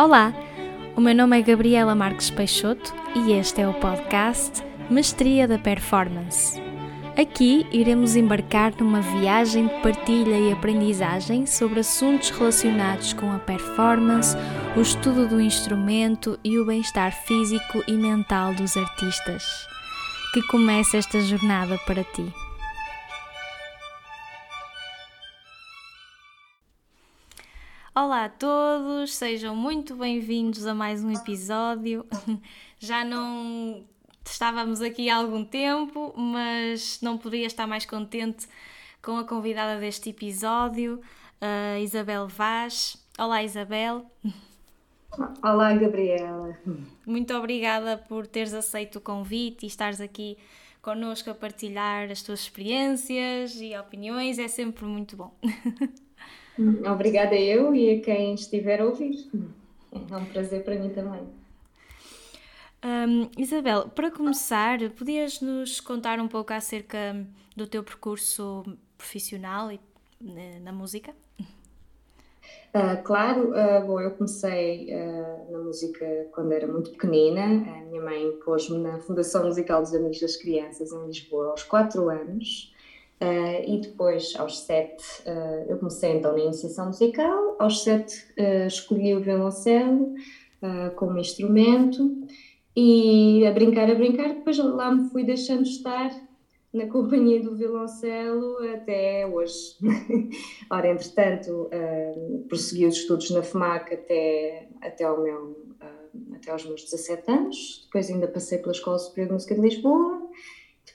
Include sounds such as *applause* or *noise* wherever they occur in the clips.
Olá, o meu nome é Gabriela Marques Peixoto e este é o podcast Mestria da Performance. Aqui iremos embarcar numa viagem de partilha e aprendizagem sobre assuntos relacionados com a performance, o estudo do instrumento e o bem-estar físico e mental dos artistas. Que comece esta jornada para ti. Olá a todos, sejam muito bem-vindos a mais um episódio. *laughs* Já não estávamos aqui há algum tempo, mas não poderia estar mais contente com a convidada deste episódio, a Isabel Vaz. Olá, Isabel. Olá, Gabriela. Muito obrigada por teres aceito o convite e estares aqui connosco a partilhar as tuas experiências e opiniões, é sempre muito bom. *laughs* Obrigada eu e a quem estiver a ouvir. É um prazer para mim também. Um, Isabel, para começar, podias nos contar um pouco acerca do teu percurso profissional e, né, na música? Uh, claro, uh, bom, eu comecei uh, na música quando era muito pequenina. A minha mãe pôs-me na Fundação Musical dos Amigos das Crianças em Lisboa aos 4 anos. Uh, e depois, aos sete, uh, eu comecei então na iniciação musical. Aos sete, uh, escolhi o violoncelo como instrumento e a brincar, a brincar. Depois lá me fui deixando estar na *laughs* companhia do violoncelo até hoje. *laughs* Ora, entretanto, prossegui os estudos na FMAC até, até, meu, até aos meus 17 anos. Depois ainda passei pela Escola Superior de Música de Lisboa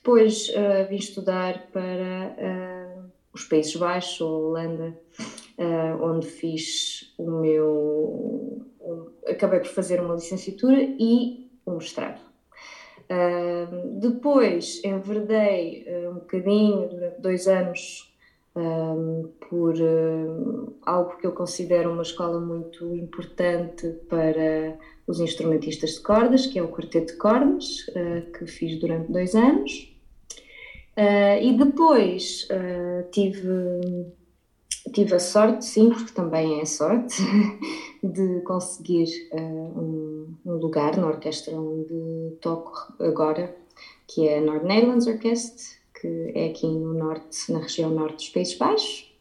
depois uh, vim estudar para uh, os Países Baixos, Holanda, uh, onde fiz o meu. Um, acabei por fazer uma licenciatura e um mestrado. depois enverdei um bocadinho, durante dois anos, por algo que eu considero uma escola muito importante para os instrumentistas de cordas, que é o quarteto de cordas, uh, que fiz durante dois anos. Uh, e depois uh, tive, tive a sorte, sim, porque também é sorte, *laughs* de conseguir um, um, lugar na orquestra onde toco agora, que é a North Netherlands Orchestra, que é aqui no norte, na região norte dos Países Baixos.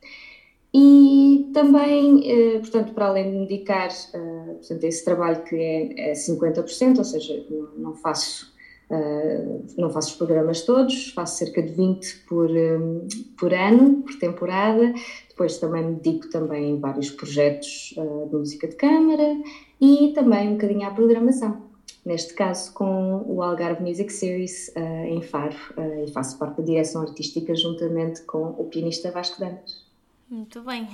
E também, eh, portanto, para além de me dedicar portanto, a esse trabalho que é, é 50%, ou seja, não, faço, uh, não faço os programas todos, faço cerca de 20 por, um, por ano, por temporada. Depois também me dedico também em vários projetos uh, de música de câmara e também um bocadinho à programação. Neste caso, com o Algarve Music Series em Faro, e faço parte da direção artística juntamente com o pianista Vasco Dantas. Muito bem,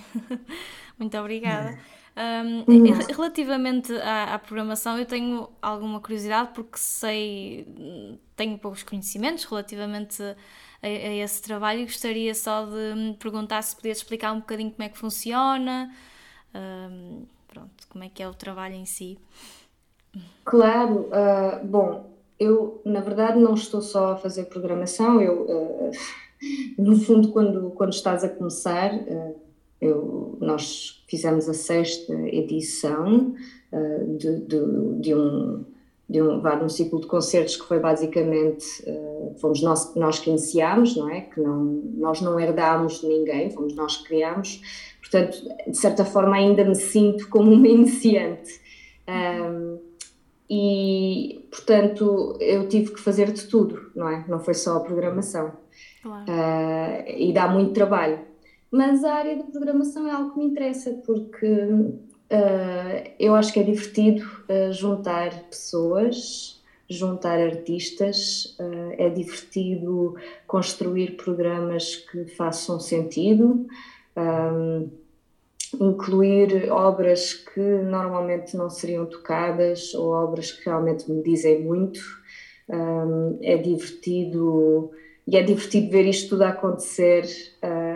*laughs* muito obrigada. Um, relativamente à, à, programação, eu tenho alguma curiosidade porque sei, tenho poucos conhecimentos relativamente a, a, esse trabalho e gostaria só de perguntar se podias explicar um bocadinho como é que funciona, um, pronto, como é que é o trabalho em si. Claro, uh, bom, eu na verdade não estou só a fazer programação, eu. Uh, *laughs* no fundo, quando, quando estás a começar, eh, eu, nós fizemos a sexta edição eh, de, de, de um de um, de um ciclo de concertos que foi basicamente, uh, fomos nós, nós que iniciámos, não é? Que não, nós não herdámos de ninguém, fomos nós que criámos, portanto, de certa forma ainda me sinto como uma iniciante. Um, e, portanto, eu tive que fazer de tudo, não é? Não foi só a programação. Claro. Uh, e dá muito trabalho. Mas a área de programação é algo que me interessa, porque uh, eu acho que é divertido uh, juntar pessoas, juntar artistas, é divertido construir programas que façam sentido. Um, incluir obras que normalmente não seriam tocadas ou obras que realmente me dizem muito. Um, é divertido e é divertido ver isto tudo acontecer, uh,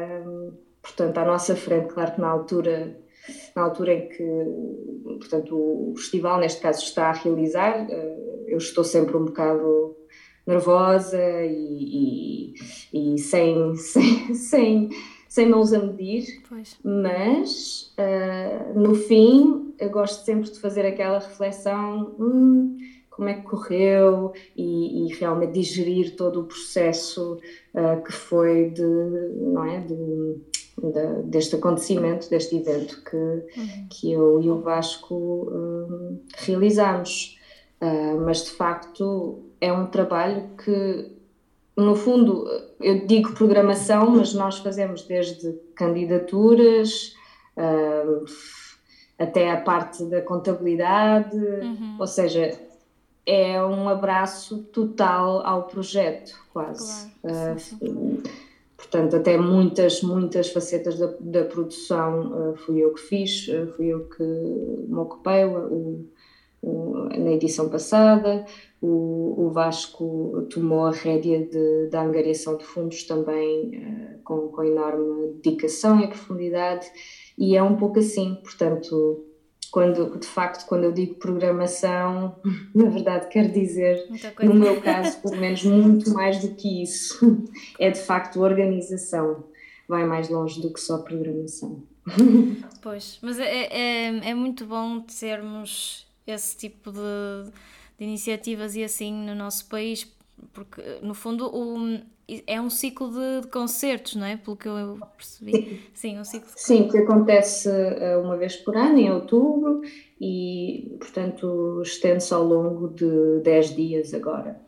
portanto, à nossa frente, claro que na altura, na altura em que, portanto, o festival, neste caso, está a realizar, uh, eu estou sempre um bocado nervosa e, e, e sem, *laughs* sem, sem, sem mãos a medir, pois. mas uh, no fim eu gosto sempre de fazer aquela reflexão. Hum, como é que correu e, e realmente digerir todo o processo uh, que foi de, não é, de, de, deste acontecimento, deste evento que, uhum. que eu e o Vasco uh, realizamos. Uh, mas de facto é um trabalho que, no fundo, eu digo programação, mas nós fazemos desde candidaturas até a parte da contabilidade, uhum. ou seja, é um abraço total ao projeto, quase. Claro, uh, sim, sim. Portanto, até muitas, muitas facetas da, da produção uh, fui eu que fiz, uh, fui eu que me ocupei o, o, na edição passada. O, o, Vasco tomou a rédea de, da angariação de fundos também com, com enorme dedicação e profundidade, e é um pouco assim, portanto quando de facto quando eu digo programação, *laughs* na verdade quer dizer, no meu caso, pelo menos muito mais do que isso, *laughs* é de facto organização, vai mais longe do que só programação. *laughs* Pois, mas é, é, é muito bom termos esse tipo de, de iniciativas e assim no nosso país, porque no fundo o, é um ciclo de, de, concertos, não é? Pelo que eu percebi. Sim, um ciclo. Sim, que acontece eh, uma vez por ano, em outubro, e, portanto, estende-se ao longo de 10 dias agora.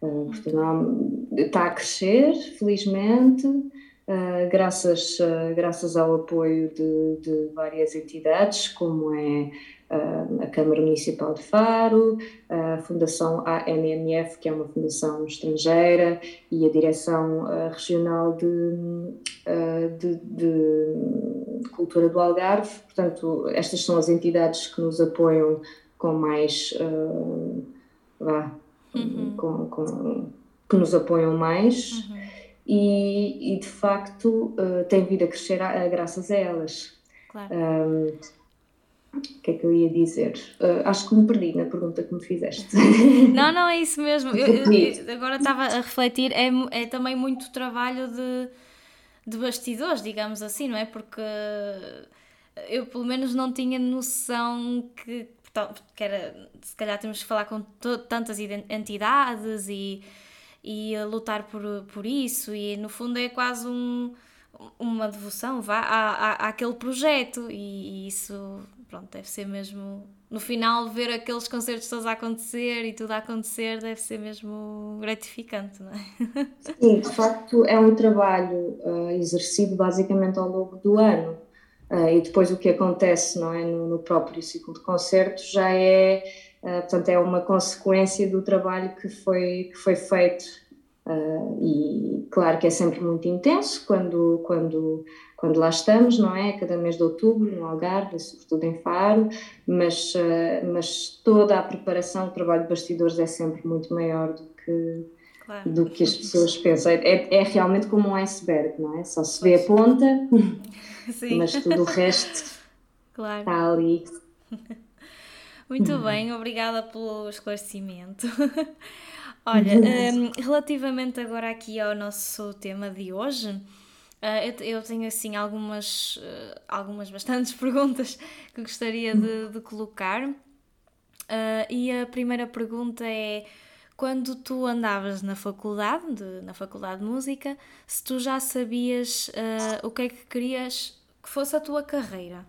Uh, portanto, está a crescer, felizmente, uh, graças, uh, graças ao apoio de, de várias entidades, como é a Câmara Municipal de Faro, a Fundação ANMF, que é uma fundação estrangeira, e a Direção Regional de, de, de, Cultura do Algarve. Portanto, estas são as entidades que nos apoiam com mais. vá, uhum. com, com, que nos apoiam mais. Uhum. E, e, de facto tem vindo a crescer a, a, graças a elas. Claro. Um, o que é que eu ia dizer? Uh, acho que me perdi na pergunta que me fizeste. *laughs* Não, não, é isso mesmo. Eu, eu, agora estava a refletir, é, é também muito trabalho de, de bastidores, digamos assim, não é? Porque eu, pelo menos, não tinha noção que, que era, se calhar temos que falar com tantas entidades e, e lutar por, por isso, e no fundo é quase um uma devoção vá, à, à, àquele projeto e, e, isso pronto, deve ser mesmo no final ver aqueles concertos todos a acontecer e tudo a acontecer deve ser mesmo gratificante, não é? *laughs* Sim, de facto é um trabalho uh, exercido basicamente ao longo do ano uh, e depois o que acontece não é, no, no próprio ciclo de concertos já é, uh, portanto, é uma consequência do trabalho que foi, que foi feito e claro que é sempre muito intenso quando, quando, quando lá estamos, não é? Cada mês de outubro, no Algarve, sobretudo em Faro, mas, uh, mas toda a preparação, o trabalho de bastidores é sempre muito maior do que, claro. do que as pessoas pensam. É, é realmente como um iceberg, não é? Só se vê a ponta, *laughs* mas tudo o resto claro. está ali. *laughs* Muito bem, obrigada pelo esclarecimento. *laughs* Olha, um, ehm, relativamente agora aqui ao nosso tema de hoje, uh, eu, tenho assim algumas, uh, algumas bastantes *laughs* perguntas que gostaria de, de colocar. Uh, e a primeira pergunta é: quando tu andavas na faculdade, de, na faculdade de música, se tu já sabias o que é que querias que fosse a tua carreira?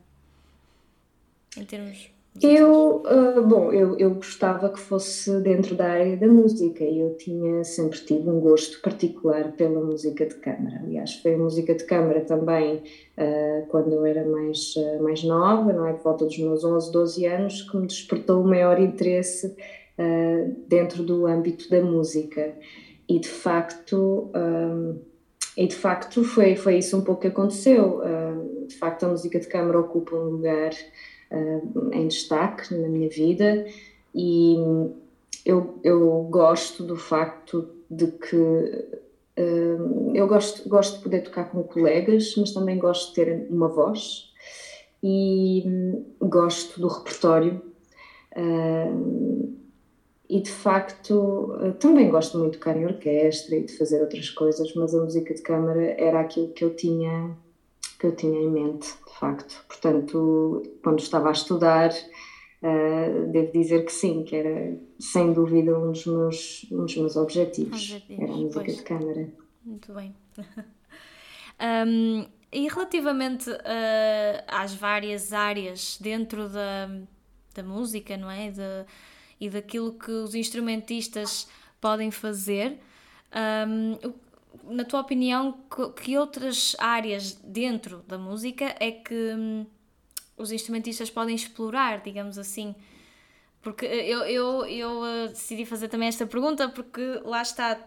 Em termos eu, uh, bom, eu, eu gostava que fosse dentro da área da música e eu tinha sempre tido um gosto particular pela música de câmara. Aliás, foi a música de câmara também uh, quando eu era mais, uh, mais nova, não é? Por volta dos meus 11, 12 anos, que me despertou o maior interesse dentro do âmbito da música. E de facto. Um, e de facto foi, foi isso um pouco que aconteceu. de facto, a música de câmara ocupa um lugar uh, em destaque na minha vida e eu, eu gosto do facto de que uh, eu gosto, gosto de poder tocar com colegas, mas também gosto de ter uma voz e um, gosto do repertório. Uh, e de facto também gosto muito de tocar em orquestra e de fazer outras coisas, mas a música de câmara era aquilo que eu tinha que eu tinha em mente, de facto. Portanto, quando estava a estudar, uh, devo dizer que sim, que era sem dúvida um dos meus, um dos meus objetivos. objetivos era a música pois. de câmara. Muito bem. *laughs* um, e relativamente uh, às várias áreas dentro da, da música, não é? De, e daquilo que os instrumentistas podem fazer, um, na tua opinião, que outras áreas dentro da música é que hum, os instrumentistas podem explorar, digamos assim? Porque eu, eu, eu uh, decidi fazer também esta pergunta porque lá está,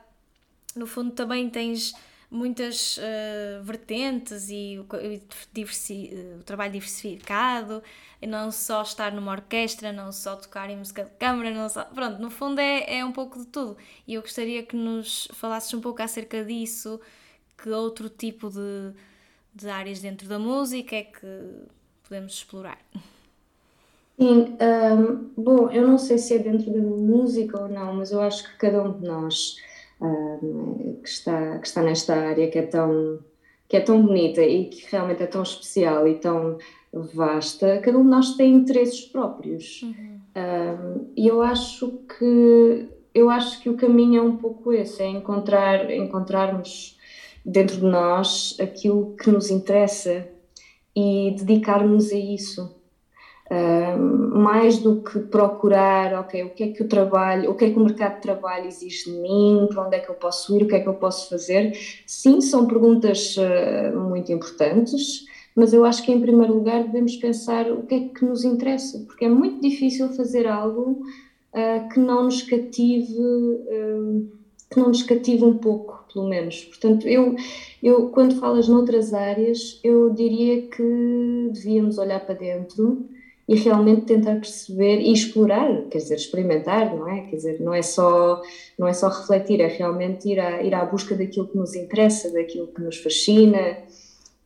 no fundo também tens muitas uh, vertentes e o, uh, o trabalho diversificado, e não só estar numa orquestra, não só tocar em música de câmara, não só. Pronto, no fundo é, é um pouco de tudo. E eu gostaria que nos falasses um pouco acerca disso, que outro tipo de, de áreas dentro da música é que podemos explorar. Sim, um, bom, eu não sei se é dentro da música ou não, mas eu acho que cada um de nós que, está, que está nesta área que é tão que é tão bonita e que realmente é tão especial e tão vasta, cada um de nós tem interesses próprios. Uhum. Um, e eu acho que eu acho que o caminho é um pouco esse, é encontrar encontrarmos dentro de nós aquilo que nos interessa e dedicarmos a isso. Mais do que procurar, ok, o que é que o trabalho, o que é que o mercado de trabalho exige de mim, para onde é que eu posso ir, o que é que eu posso fazer. Sim, são perguntas uh, muito importantes, mas eu acho que em primeiro lugar devemos pensar o que é que nos interessa, porque é muito difícil fazer algo uh, que não nos cative, que não nos cative um pouco, pelo menos. Portanto, eu, eu quando falas noutras áreas, eu diria que devíamos olhar para dentro e realmente tentar perceber e explorar, quer dizer, experimentar, não é? Quer dizer, não é só, não é só refletir, é realmente ir à, ir à busca daquilo que nos interessa, daquilo que nos fascina.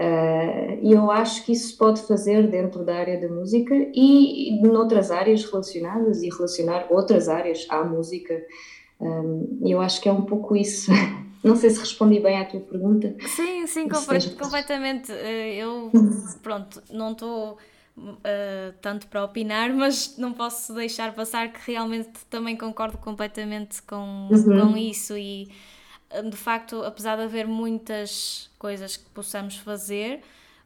Uh, e eu acho que isso se pode fazer dentro da área da música e noutras áreas relacionadas e relacionar outras áreas à música. Um, eu acho que é um pouco isso. *laughs* Não sei se respondi bem à tua pergunta. Sim, sim, completamente. Eh, eu, *laughs* pronto, não estou uh, tanto para opinar, mas não posso deixar passar que realmente também concordo completamente com, uhum. com isso e eh, de facto, apesar de haver muitas coisas que possamos fazer,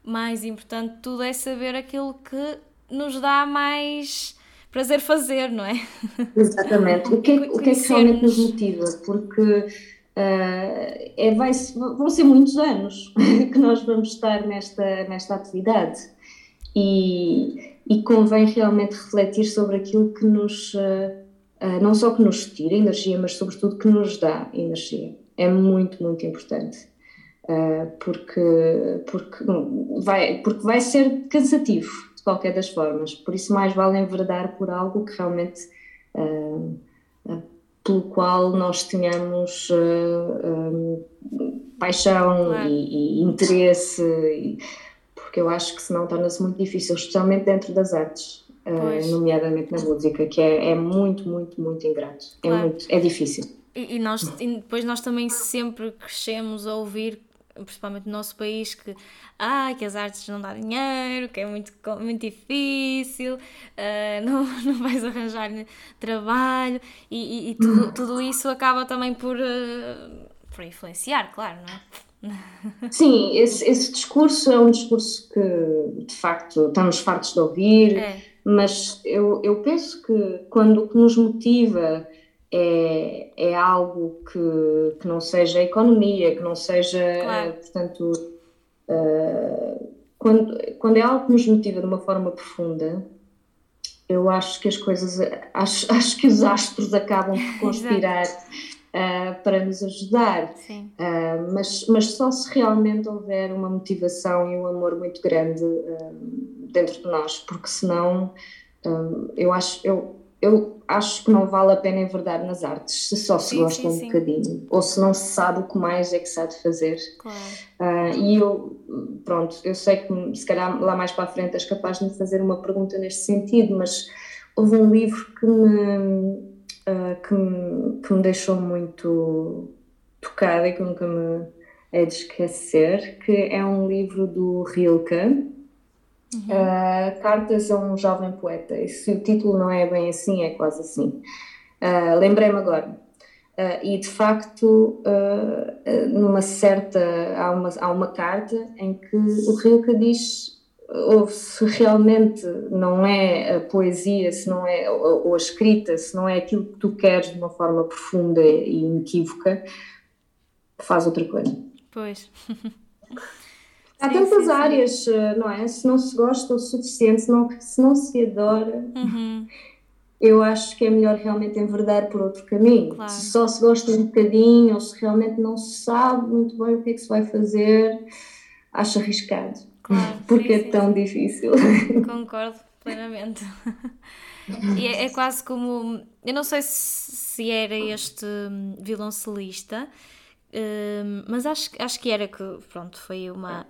mais importante tudo é saber aquilo que nos dá mais prazer fazer, não é? Exatamente. O que, é, o que é que realmente nos motiva? Porque uh, é, vai, vão ser muitos anos *laughs* que nós vamos estar nesta, nesta atividade e, e convém realmente refletir sobre aquilo que nos, uh, uh, não só que nos tira energia, mas sobretudo que nos dá energia. É muito, muito importante. Uh, porque, porque, vai, porque vai ser cansativo, de qualquer das formas. Por isso, mais vale enverdar por algo que realmente. pelo qual nós tenhamos paixão claro. e, e, interesse. E, porque eu acho que senão torna-se muito difícil, especialmente dentro das artes, uh, nomeadamente na música, que é, é muito, muito, muito ingrato. É claro. É, muito, é difícil. E, e nós, e depois nós também sempre crescemos a ouvir principalmente no nosso país, que, ah, que as artes não dão dinheiro, que é muito, muito difícil, uh, *laughs* não, não vais arranjar trabalho, e, e, e tudo, *laughs* tudo isso acaba também por, uh, por influenciar, claro, não é? Sim, esse, esse, discurso é um discurso que de facto estamos fartos de ouvir, é. mas eu, eu penso que quando o que nos motiva é, é algo que, que não seja a economia, que não seja, claro. portanto, uh, quando, quando é algo que nos motiva de uma forma profunda, eu acho que as coisas, acho, *laughs* acho que os astros acabam por conspirar uh, para nos ajudar. Uh, mas, mas só se realmente houver uma motivação e um amor muito grande uh, dentro de nós, porque senão eu acho. Eu, eu acho que não vale a pena enverdar nas artes se só se sim, gosta sim, um sim. bocadinho ou se não se sabe o que mais é que se há de fazer. Claro. Uh, e eu, pronto, eu sei que se calhar lá mais para a frente és capaz de me fazer uma pergunta neste sentido, mas houve um livro que me, uh, que, me, que me deixou muito tocada e que nunca me, é de esquecer, que é um livro do Rilke, uhum. uh, Cartas a um Jovem Poeta. E se o título não é bem assim, é quase assim. Uh, Lembrei-me agora. Uh, e de facto, numa certa. Há uma, há uma carta em que o Rilke diz ou se realmente não é a poesia, se não é ou, a escrita, se não é aquilo que tu queres de uma forma profunda e inequívoca, faz outra coisa. Pois. *laughs* Há sim, tantas sim, áreas, sim. Eh, não é? Se não se gosta o suficiente, se não se, não se adora, uhum. eu acho que é melhor realmente enverdar por outro caminho. Claro. Se só se gosta um bocadinho, ou se realmente não se sabe muito bem o que é que se vai fazer, acho arriscado. *laughs* Claro, Porque é tão difícil. *laughs* *laughs* Concordo plenamente. E é, é, quase como. Eu não sei se, se era este violoncelista mas acho, acho que era que, pronto, foi uma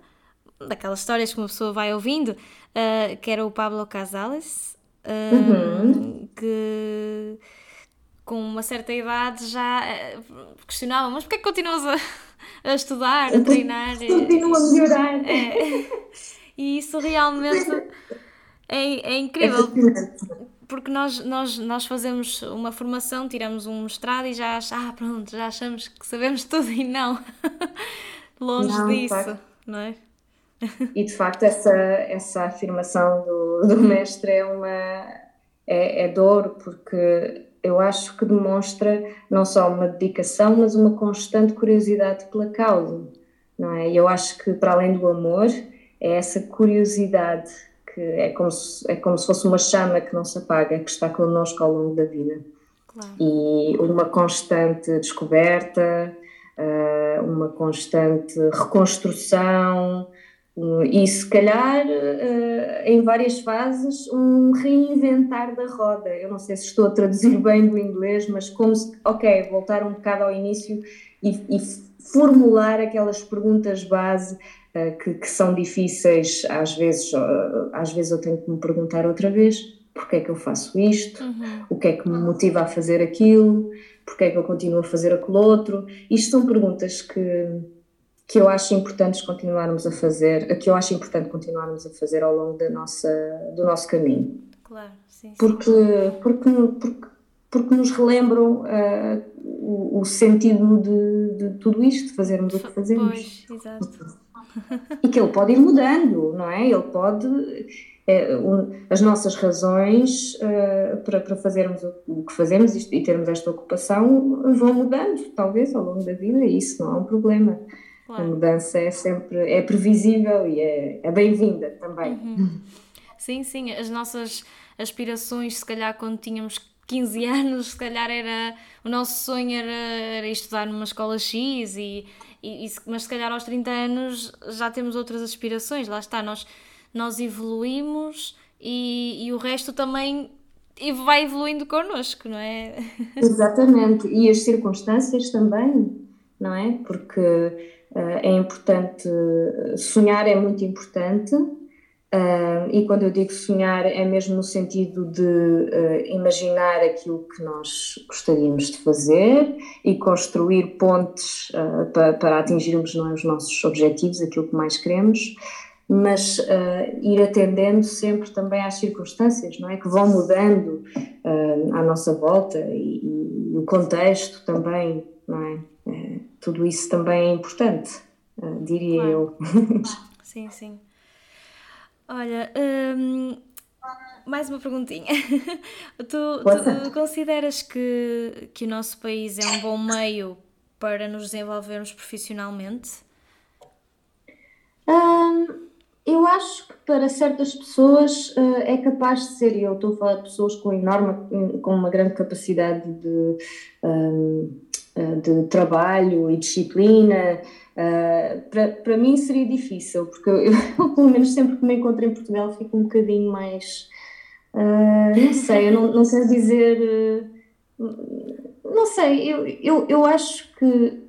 daquelas histórias que uma pessoa vai ouvindo, uh, que era o Pablo Casales, uh, uhum. que com uma certa idade já uh, questionava, mas porquê que continuas a, a estudar, a treinar? Continua a melhorar. É, e isso realmente é, é incrível. É porque nós, nós, nós fazemos uma formação, tiramos um mestrado e já achamos, ah, pronto, já achamos que sabemos tudo e não. *laughs* Longe não, disso, não é? E de facto essa, essa afirmação do, do mestre é uma é, é dor porque eu acho que demonstra não só uma dedicação, mas uma constante curiosidade pela causa, não é? E eu acho que para além do amor é essa curiosidade que é como se, é como se fosse uma chama que não se apaga, que está connosco ao longo da vida. Claro. E uma constante descoberta, eh, uma constante reconstrução, e se calhar eh, em várias fases um reinventar da roda. Eu não sei se estou a traduzir bem do inglês, mas como se, ok, voltar um bocado ao início e, e formular aquelas perguntas base eh, que, que, são difíceis, às vezes, às vezes eu tenho que me perguntar outra vez porque é que eu faço isto, uhum. o que é que me motiva a fazer aquilo, porque é que eu continuo a fazer aquilo outro. Isto são perguntas que, que eu acho importantes continuarmos a fazer, que eu acho importante continuarmos a fazer ao longo da nossa, do nosso caminho. Claro, sim, sim. Porque, porque, porque, porque nos relembram uh, o, o, sentido de, de, tudo isto, de fazermos o que fazemos. Pois, exato *laughs* e que ele pode ir mudando, não é? Ele pode. É, um, as nossas razões uh, para, para fazermos o, o, que fazemos e, e termos esta ocupação vão mudando, talvez, ao longo da vida, e isso não é um problema. Claro. A mudança é sempre é previsível e é, é bem-vinda também. Uhum. Sim, sim, as nossas aspirações, se calhar quando tínhamos 15 *laughs* anos, se calhar era o nosso sonho era, era estudar numa escola X e, e, e, mas se calhar aos 30 anos já temos outras aspirações, lá está, nós, nós evoluímos e, e o resto também vai evoluindo connosco, não é? *laughs* Exatamente, e as circunstâncias também, não é? Porque uh, é importante, sonhar é muito importante, Uh, e quando eu digo sonhar, é mesmo no sentido de uh, imaginar aquilo que nós gostaríamos de fazer e construir pontes uh, para, para, atingirmos é, os nossos objetivos, aquilo que mais queremos, mas ir atendendo sempre também às circunstâncias, não é? Que vão mudando à nossa volta e, e, o contexto também, não é? Tudo isso também é importante, diria claro. eu. *laughs* Sim, sim. Olha, hum, mais uma perguntinha. *laughs* tu, tu, consideras que, que o nosso país é um bom meio para nos desenvolvermos profissionalmente? Hum, eu acho que para certas pessoas uh, é capaz de ser, e eu estou a falar de pessoas com enorme, com uma grande capacidade de, um, eh, de trabalho e disciplina, Uh, para, para mim seria difícil, porque eu, *laughs* eu, pelo menos sempre que me encontro em Portugal, fico um bocadinho mais. Uh, não sei, eu não, não quero dizer. Não sei, eu, eu, eu acho que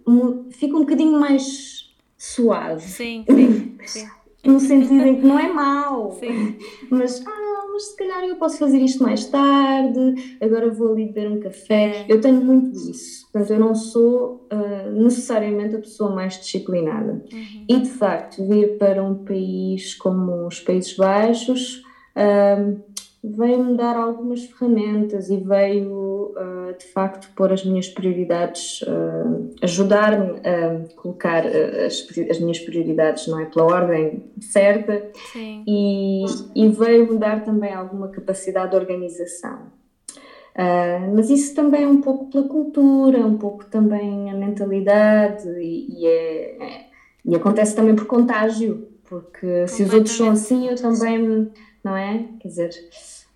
fica um bocadinho mais suave. Sim, sim. sim. *laughs* no sentido em que não é mau, *laughs* Sim. mas ah, mas se calhar eu posso fazer isto mais tarde, agora vou ali beber um café. É. Eu tenho muito disso, portanto, eu não sou uh, necessariamente a pessoa mais disciplinada. Uhum. E de facto, vir para um país como os Países Baixos. Uh, veio-me dar algumas ferramentas e veio, uh, de facto, pôr as minhas prioridades, uh, ajudar-me a colocar uh, as, as, minhas prioridades, não é? Pela ordem certa Sim. e, e veio-me dar também alguma capacidade de organização. mas isso também é um pouco pela cultura, um pouco também a mentalidade e, e é, é, e acontece também por contágio, porque se os outros são assim, eu também, não é? Quer dizer,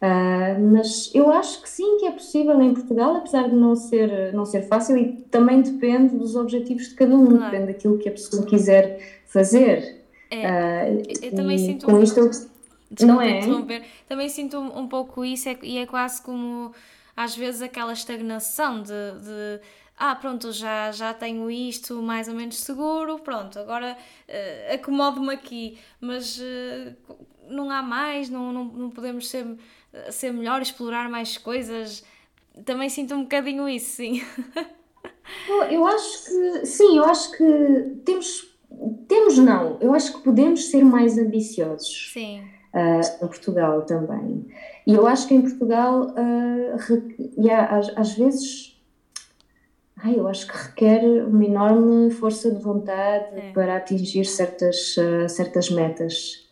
Uh, mas eu acho que sim, que é possível em Portugal, apesar de não ser, não ser fácil e também depende dos objetivos de cada um, claro. depende daquilo que a pessoa quiser fazer. É, uh, eu também sinto com um isto Desculpa não é? também sinto um, um pouco isso é, e é quase como às vezes aquela estagnação de, de ah, pronto, já, já tenho isto mais ou menos seguro, pronto, agora uh, acomodo-me aqui, mas uh, não há mais, não, não, não podemos ser ser melhor, explorar mais coisas. Também sinto um bocadinho isso, sim. *laughs* Eu acho que sim, eu acho que temos, temos não, eu acho que podemos ser mais ambiciosos. Sim. Uh, em Portugal também. E eu acho que em Portugal, uh, há, às, às vezes, ai, eu acho que requer uma enorme força de vontade é. para atingir certas, uh, certas metas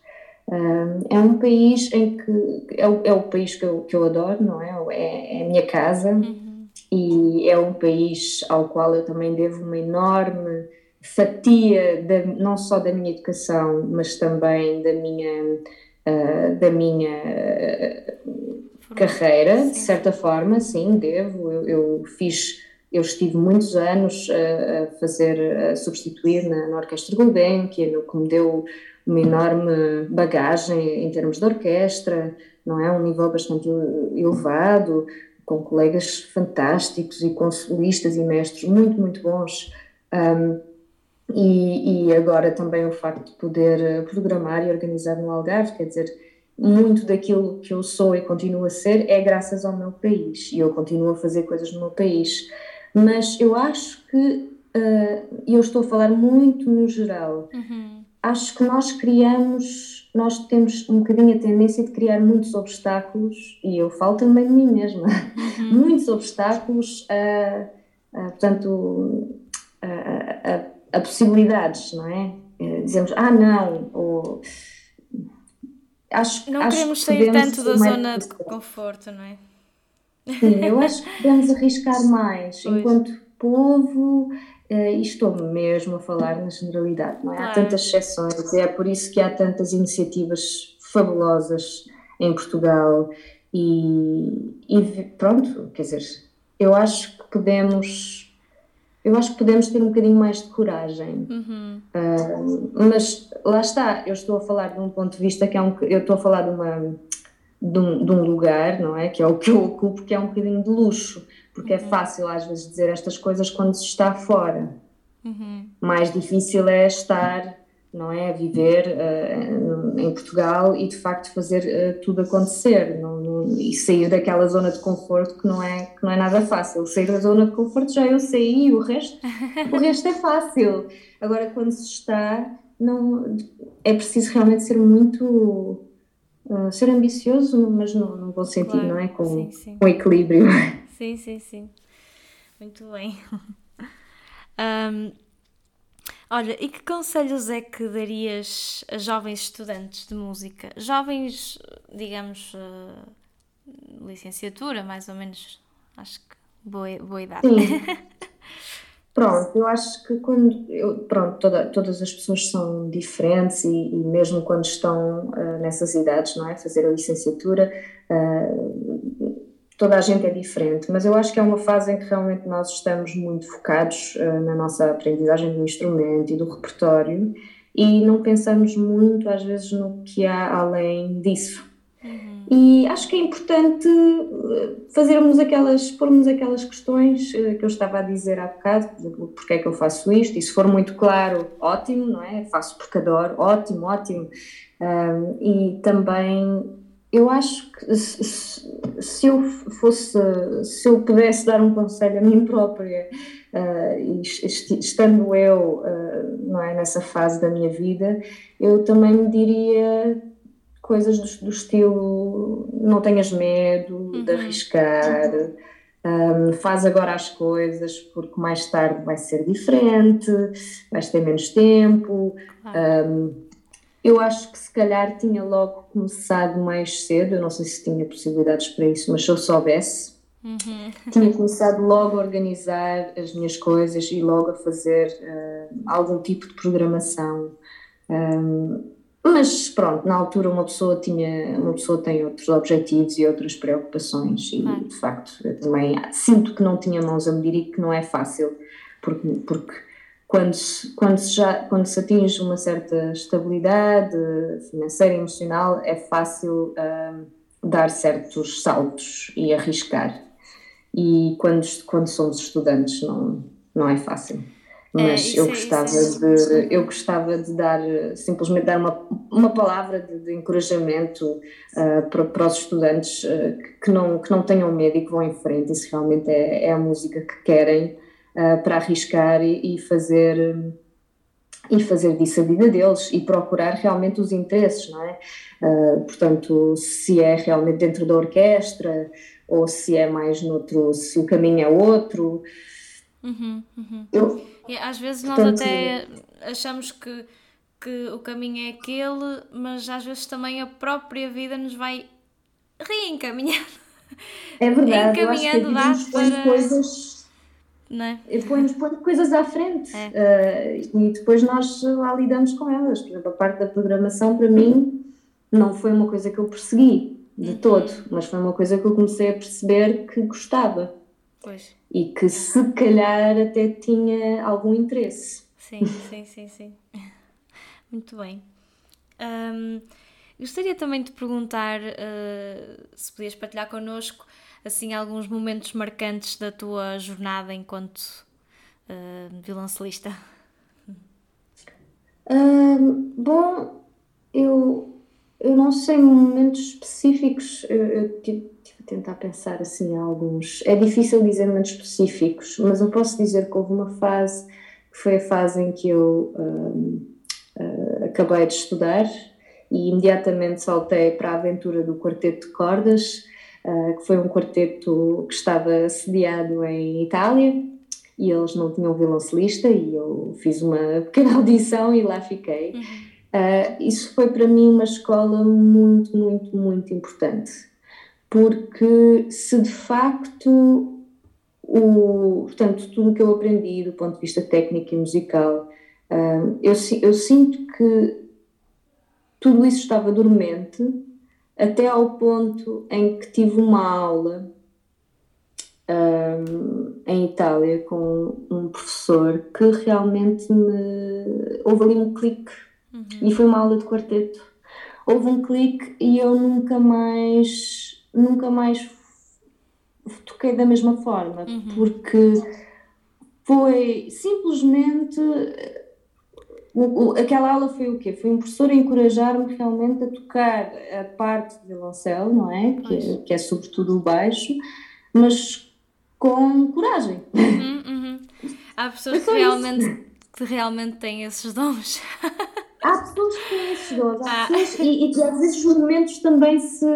é um país em que é o, é o país que eu, que eu adoro, não é? É, é a minha casa uhum. e é um país ao qual eu também devo uma enorme fatia não só da minha educação, mas também da minha uh, da minha uh, carreira, de certa forma, sim, devo. Eu, eu, fiz, eu estive muitos anos a fazer, a substituir na, na Orquestra Gulbenkian, que me deu uma enorme bagagem em termos de orquestra, não é? Um nível bastante elevado, com colegas fantásticos e com solistas e mestres muito, muito bons. Um, e, e, agora também o facto de poder programar e organizar no Algarve, quer dizer, muito daquilo que eu sou e continuo a ser é graças ao meu país e eu continuo a fazer coisas no meu país. Mas eu acho que, uh, eu estou a falar muito no geral, uhum acho que nós criamos, nós temos um bocadinho a tendência de criar muitos obstáculos, e eu falo também de mim mesma, uhum. *laughs* muitos obstáculos a, a portanto, a, a, a, possibilidades, não é? Eh, dizemos, ah, não, ou. Acho, não acho queremos sair tanto da zona de conforto, não é? Sim, eu acho que podemos arriscar mais *laughs* pois. enquanto povo e estou mesmo a falar na generalidade, não é? Há tantas exceções, é por isso que há tantas iniciativas fabulosas em Portugal e, e pronto, quer dizer, eu acho que podemos eu acho que podemos ter um bocadinho mais de coragem. Uhum. Uh, mas lá está, eu estou a falar de um ponto de vista que é um. Eu estou a falar de, uma, de, um, de um lugar, não é? Que é o que eu ocupo, que é um bocadinho de luxo porque é uhum. é fácil às vezes dizer estas coisas quando se está fora. Uhum. Mais difícil é estar, não é, a viver uh, em Portugal e de facto fazer uh, tudo acontecer não, não, e sair daquela zona de conforto que não é que não é nada fácil. Sair da zona de conforto já eu saí, o resto *laughs* o resto é fácil. Agora quando se está não é preciso realmente ser muito Uh, ser ambicioso, mas no, no bom sentido, claro, não é? Com, sim, sim. com equilíbrio. *laughs* Sim, sim, sim. Muito bem. *laughs* um, olha, e que conselhos é que darias a jovens estudantes de música? Jovens, digamos, uh, licenciatura, mais ou menos, acho que boa, boa idade. Sim. *laughs* Pronto, eu acho que quando. Eu, pronto, toda, todas as pessoas são diferentes e, e mesmo quando estão uh, nessas idades, não é? Fazer a licenciatura, uh, toda a gente é diferente, mas eu acho que é uma fase em que realmente nós estamos muito focados uh, na nossa aprendizagem do instrumento e do repertório e não pensamos muito às vezes no que há além disso. Uhum. E acho que é importante eh, fazermos aquelas, pormos aquelas questões eh, que eu estava a dizer há bocado, porque é que eu faço isto, e se for muito claro, ótimo, não é? Faço porque adoro, ótimo, ótimo. Um, e também eu acho que se, se, eu fosse, se eu pudesse dar um conselho a mim própria, uh, estando eu uh, não é, nessa fase da minha vida, eu também me diria coisas do, do estilo não tenhas medo uhum. de arriscar, um, faz agora as coisas porque mais tarde vai ser diferente, vais ter menos tempo. Um, eu acho que se calhar tinha logo começado mais cedo, eu não sei se tinha possibilidades para isso, mas se eu soubesse, uhum. tinha começado logo a organizar as minhas coisas e logo a fazer uh, algum tipo de programação. Um, mas pronto, na altura uma pessoa tinha, uma pessoa tem outros objetivos e outras preocupações e de facto eu também sinto que não tinha mãos a medir e que não é fácil porque, porque quando se, quando se já quando se atinge uma certa estabilidade financeira e emocional é fácil uh, dar certos saltos e arriscar. E quando quando somos estudantes não não é fácil. É, mas é, eu gostava é, de eu gostava de dar simplesmente dar uma, uma palavra de, de encorajamento uh, para, para os estudantes uh, que não que não tenham medo e que vão em frente. E se realmente é, é a música que querem uh, para arriscar e, e, fazer e fazer disso a vida deles e procurar realmente os interesses não é portanto se é realmente dentro da orquestra ou se é mais noutro se o caminho é outro uhum, uhum. Eu, e às vezes nós Portanto, até achamos que, que o caminho é aquele, mas às vezes também a própria vida nos vai reencaminhando. É verdade, eu acho que a vida para... coisas. Não é? Põe-nos põe coisas à frente é. uh, e depois nós lá lidamos com elas. Por exemplo, a parte da programação para mim não foi uma coisa que eu persegui de uhum. todo, mas foi uma coisa que eu comecei a perceber que gostava. Pois. E que se calhar até tinha algum interesse. Sim, sim, sim, sim. *laughs* Muito bem. Um, gostaria também de perguntar uh, se podias partilhar connosco assim alguns momentos marcantes da tua jornada enquanto uh, violoncelista. Um, bom, eu, eu não sei momentos específicos. Eu, eu tentar pensar assim alguns. É difícil dizer momentos específicos, mas eu posso dizer que houve uma fase que foi a fase em que eu uh, uh, acabei de estudar e imediatamente saltei para a aventura do quarteto de cordas, uh, que foi um quarteto que estava sediado em Itália e eles não tinham violoncelista e eu fiz uma *laughs* pequena audição e lá fiquei. Uhum. Uh, isso foi para mim uma escola muito, muito, muito importante porque se de facto o, portanto, tudo o que eu aprendi do ponto de vista técnico e musical, um, eu, eu sinto que tudo isso estava dormente até ao ponto em que tive uma aula um, em Itália com um professor que realmente me. houve ali um clique uhum. e foi uma aula de quarteto. Houve um clique e eu nunca mais nunca mais toquei da mesma forma, uhum. porque foi simplesmente. Aquela aula foi o quê? Foi um professor a encorajar-me realmente a tocar a parte de violoncelo, não é? Que, é? que, é sobretudo o baixo, mas com coragem. Uhum, uhum. Há pessoas que realmente, que realmente têm esses dons. Há pessoas que têm esses dons, há ah. pessoas, e, e às vezes os momentos também se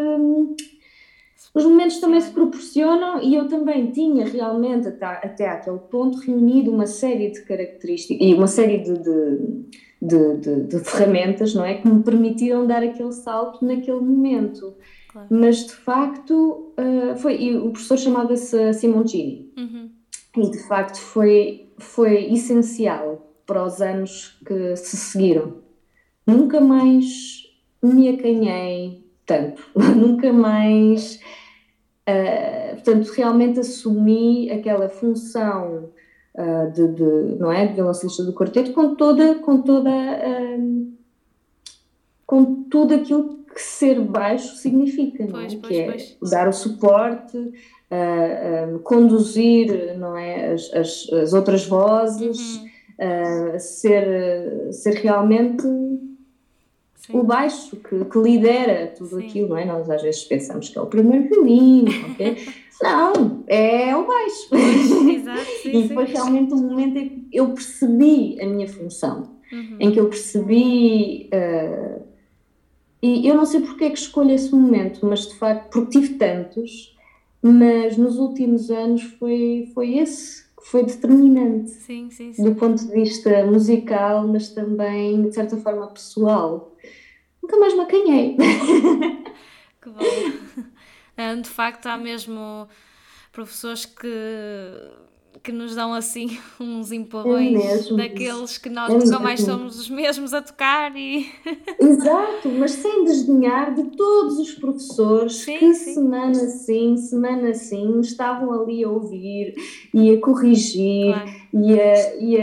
os momentos também se proporcionam e eu também tinha realmente até, até aquele ponto reunido uma série de características e uma série de, de, de, de, de ferramentas, não é? Que me permitiram dar aquele salto naquele momento. Claro. Mas de facto uh, foi. E o professor chamava-se Simoncini. Uhum. E de facto foi, foi essencial para os anos que se seguiram. Nunca mais me acanhei tanto, *laughs* nunca mais Uh, portanto, realmente assumi aquela função uh, de, de, não é, de violoncelista do quarteto com toda, com toda, uh, com tudo aquilo que ser baixo significa, não é? Pois, pois, que é pois. dar o suporte, uh, conduzir, não é? As, as, as outras vozes, Uhum. uh, ser, ser realmente Sim. o baixo que, que lidera tudo Sim. aquilo, não é? Nós às vezes pensamos que é o primeiro violino, ok? *laughs* Não, é o baixo. *laughs* Exato, sim, e foi realmente um momento em que eu percebi a minha função, Uhum. em que eu percebi. eh, e eu não sei porque é que escolho esse momento, mas de facto, porque tive tantos, mas nos últimos anos foi, foi esse que foi determinante Sim, sim, sim. do ponto de vista musical, mas também de certa forma pessoal. Nunca mais me acanhei. *laughs* Que bom. De facto, há mesmo professores que, que nos dão assim *laughs* uns empurrões mesmo. daqueles que nós É nunca mais somos os mesmos a tocar e *laughs* Exato, mas sem desdenhar de todos os professores Sim, que sim. semana sim, semana sim estavam ali a ouvir e a corrigir claro, e, a, e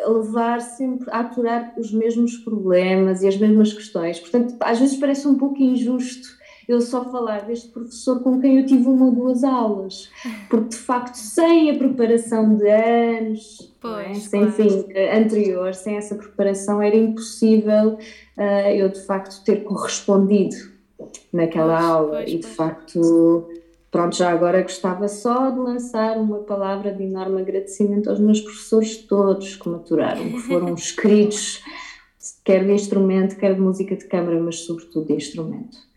a levar sempre a aturar os mesmos problemas e as mesmas questões. Portanto, às vezes parece um pouco injusto eu só falar deste professor com quem eu tive uma ou duas aulas, porque de facto, sem a preparação de anos, é? Pois, sem claro. fim, anterior, sem essa preparação, era impossível ah, eu de facto ter correspondido naquela Pois, aula pois, e de facto. Pronto, já agora gostava só de lançar uma palavra de enorme agradecimento aos meus professores todos que me aturaram, que foram *laughs* os queridos, quer de instrumento, quer de música de câmara, mas sobretudo de instrumento.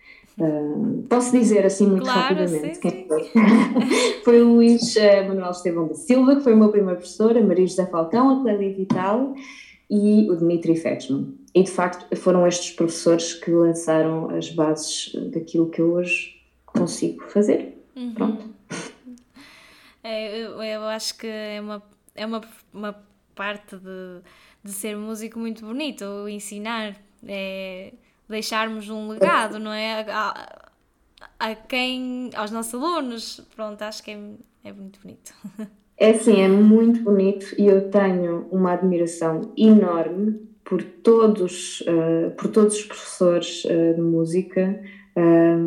Posso dizer assim muito Claro, rapidamente sim, quem foi? *laughs* foi o Luís eh, Manuel Estevão da Silva, que foi o meu primeiro professor, a Maria José Falcão, a Clélia Vital e o Dmitri Fetchman. E de facto foram estes professores que lançaram as bases daquilo que eu hoje consigo fazer. Uhum. Pronto. É, eu, eu acho que é uma, é uma, uma parte de, de ser músico muito bonito, o ensinar, é deixarmos um legado, não é? A, a quem, aos nossos alunos, pronto, acho que é, é muito bonito. É assim, é muito bonito e eu tenho uma admiração enorme por todos, eh, por todos os professores eh, de música eh,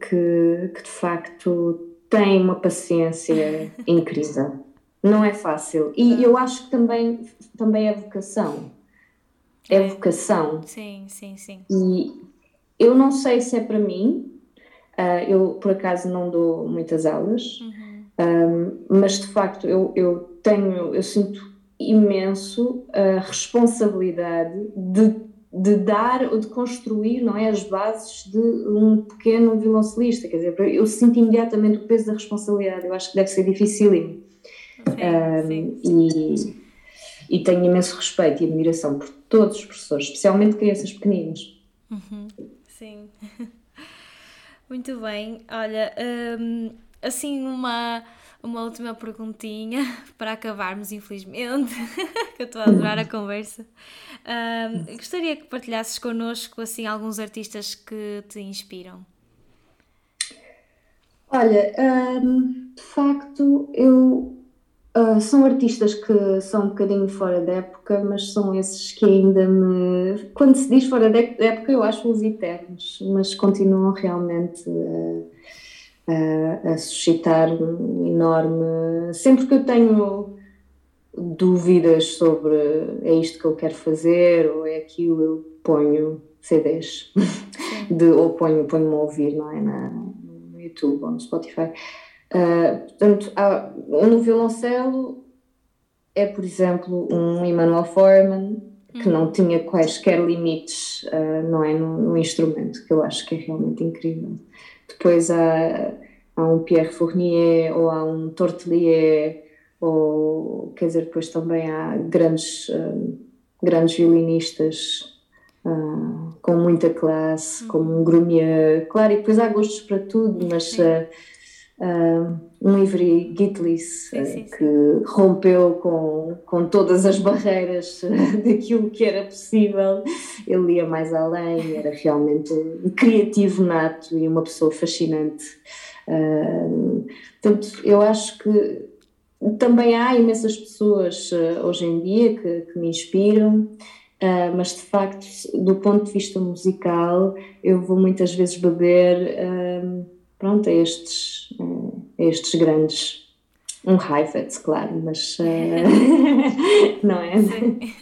que, que de facto têm uma paciência *laughs* incrível. Não é fácil. E eu acho que também, também é vocação. É É. vocação. Sim, sim, sim. E eu não sei se é para mim, ah, eu por acaso não dou muitas aulas, um, mas de facto eu, eu tenho, eu sinto imenso a responsabilidade de, de dar ou de construir, não é, as bases de um pequeno violoncelista, quer dizer, eu sinto imediatamente o peso da responsabilidade, eu acho que deve ser dificílimo. Sim, sim. Um, e, e tenho imenso respeito e admiração por todos os professores, especialmente crianças pequeninas. Sim. *laughs* Muito bem. Olha, hum, assim uma, uma última perguntinha *laughs* para acabarmos, infelizmente, *laughs* que eu estou a adorar a conversa. Hum, gostaria que partilhasses connosco assim alguns artistas que te inspiram. Olha, hum, de facto, eu ah, são artistas que são um bocadinho fora da época, mas são esses que ainda me. Quando se diz fora da época, eu acho-os eternos, mas continuam realmente a, a- a suscitar um enorme. Sempre que eu tenho dúvidas sobre é isto que eu quero fazer ou é aquilo, eu ponho CDs *laughs* de, ou ponho, ponho-me a ouvir, não é? Na, no YouTube ou no Spotify. Ah, portanto, há, no violoncelo é, por exemplo, um Emmanuel Foreman que não tinha quaisquer limites, ah, não é, no, no instrumento, que eu acho que é realmente incrível. Depois há, há um Pierre Fournier ou há um Tortelier, ou quer dizer, depois também há grandes, ah, grandes violinistas ah, com muita classe, como um Grumier, claro, e depois há gostos para tudo, mas Sim. Ah, um Ivry Gitlis Sim, ah, sim, sim. que rompeu com, com todas as barreiras *laughs* daquilo que era possível, ele ia mais além, era realmente um criativo nato e uma pessoa fascinante. Ah, portanto, eu acho que também há imensas pessoas ah, hoje em dia que, que me inspiram Uh, mas de facto, do ponto de vista musical, eu vou muitas vezes beber uh, pronto, a estes, uh, a estes grandes. Um Heifetz, claro, mas *laughs* não é? Sim. *laughs*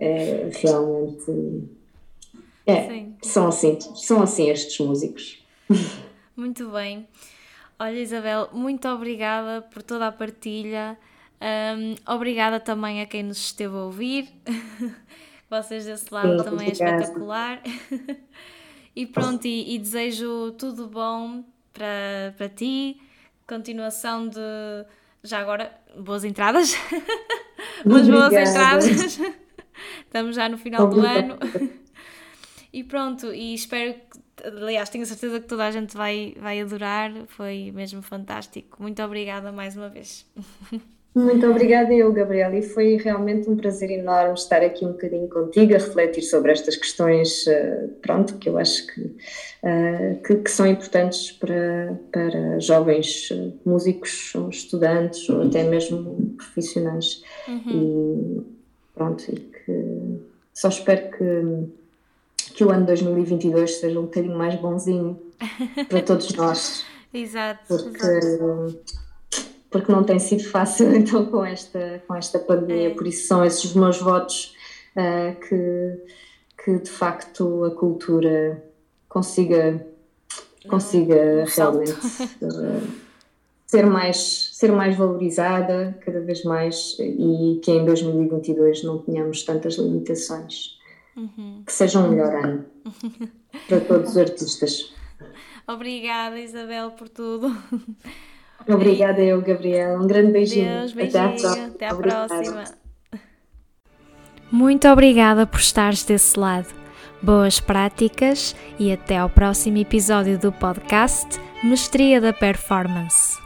É realmente. É, são assim, são assim estes músicos. Muito bem. Olha, Isabel, muito obrigada por toda a partilha. Um, obrigada também a quem nos esteve a ouvir. *laughs* Vocês desse lado Sim, também é espetacular. E pronto, e, e, desejo tudo bom para, para ti. Continuação de. Já agora, boas entradas. Mas *laughs* boas entradas. Estamos já no final do ano. *laughs* E pronto, e espero que aliás, tenho certeza que toda a gente vai, vai adorar, foi mesmo fantástico. Muito obrigada mais uma vez. *laughs* Muito obrigada eu, Gabriel, e foi realmente um prazer enorme estar aqui um bocadinho contigo a refletir sobre estas questões, eh, pronto, que eu acho que, eh, que, que, são importantes para, para jovens eh, músicos, ou estudantes, ou até mesmo profissionais. Uhum. E pronto, e que só espero que que o ano 2022 seja um bocadinho mais bonzinho *laughs* para todos nós. exato. Porque, exato. Porque não tem sido fácil *laughs* então com esta, com esta pandemia, é. por isso são esses os meus votos uh, que, que de facto a cultura consiga, consiga realmente uh, ser, mais, ser mais valorizada cada vez mais e que em 2022 não tenhamos tantas limitações uhum. que seja um melhor ano *laughs* para todos os artistas. Obrigada, Isabel, por tudo. *laughs* Obrigada eu, Gabriel. Um grande beijinho. Deus, beijinho. Até à, Até à próxima. Muito obrigada por estares desse lado. Boas práticas e até ao próximo episódio do podcast Mestria da Performance.